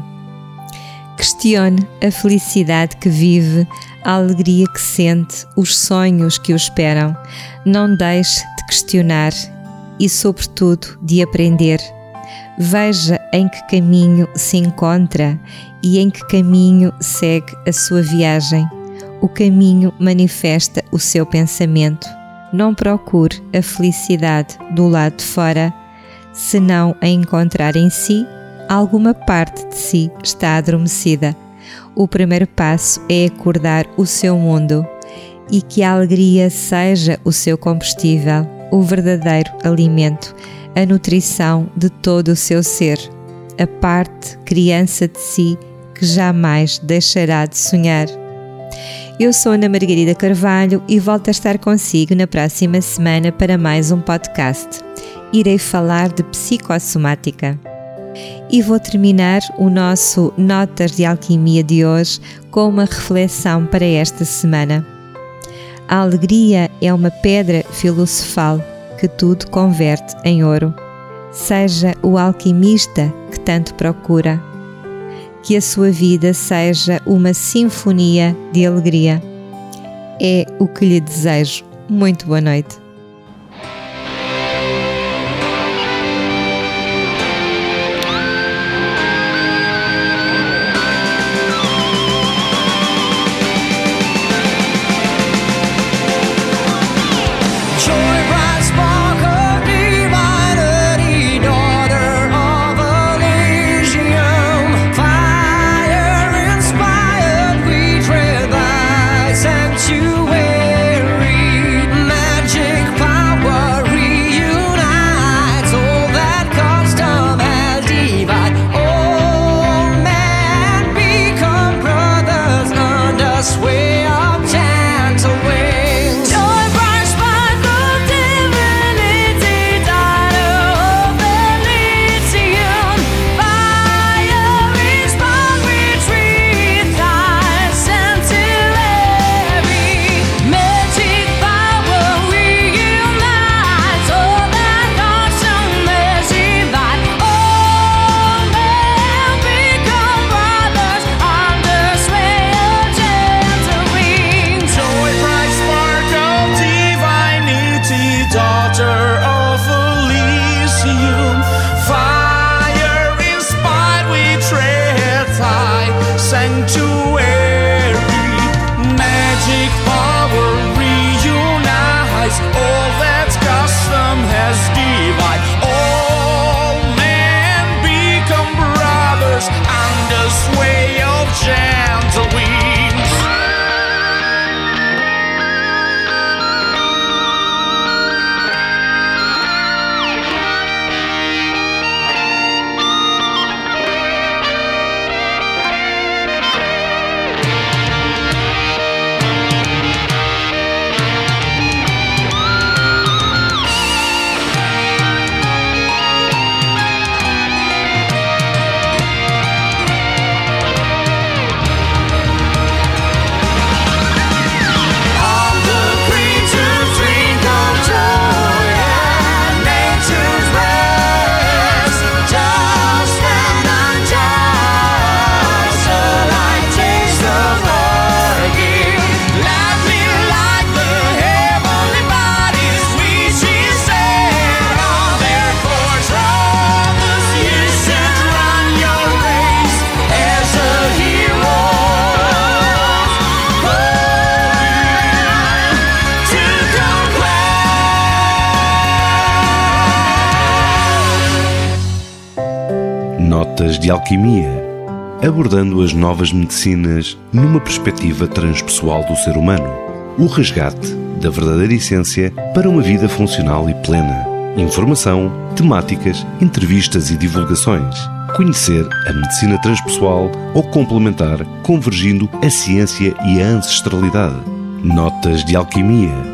Questione a felicidade que vive, a alegria que sente, os sonhos que o esperam. Não deixe de questionar e, sobretudo, de aprender. Veja em que caminho se encontra e em que caminho segue a sua viagem. O caminho manifesta o seu pensamento. Não procure a felicidade do lado de fora se não a encontrar em si, alguma parte de si está adormecida. O primeiro passo é acordar o seu mundo e que a alegria seja o seu combustível, o verdadeiro alimento, a nutrição de todo o seu ser, a parte criança de si que jamais deixará de sonhar. Eu sou Ana Margarida Carvalho e volto a estar consigo na próxima semana para mais um podcast irei falar de psicossomática. E vou terminar o nosso Notas de Alquimia de hoje com uma reflexão para esta semana. A alegria é uma pedra filosofal que tudo converte em ouro. Seja o alquimista que tanto procura. Que a sua vida seja uma sinfonia de alegria. É o que lhe desejo. Muito boa noite. Abordando as novas medicinas numa perspectiva transpessoal do ser humano. O resgate da verdadeira essência para uma vida funcional e plena. Informação, temáticas, entrevistas e divulgações. Conhecer a medicina transpessoal ou complementar, convergindo a ciência e a ancestralidade. Notas de Alquimia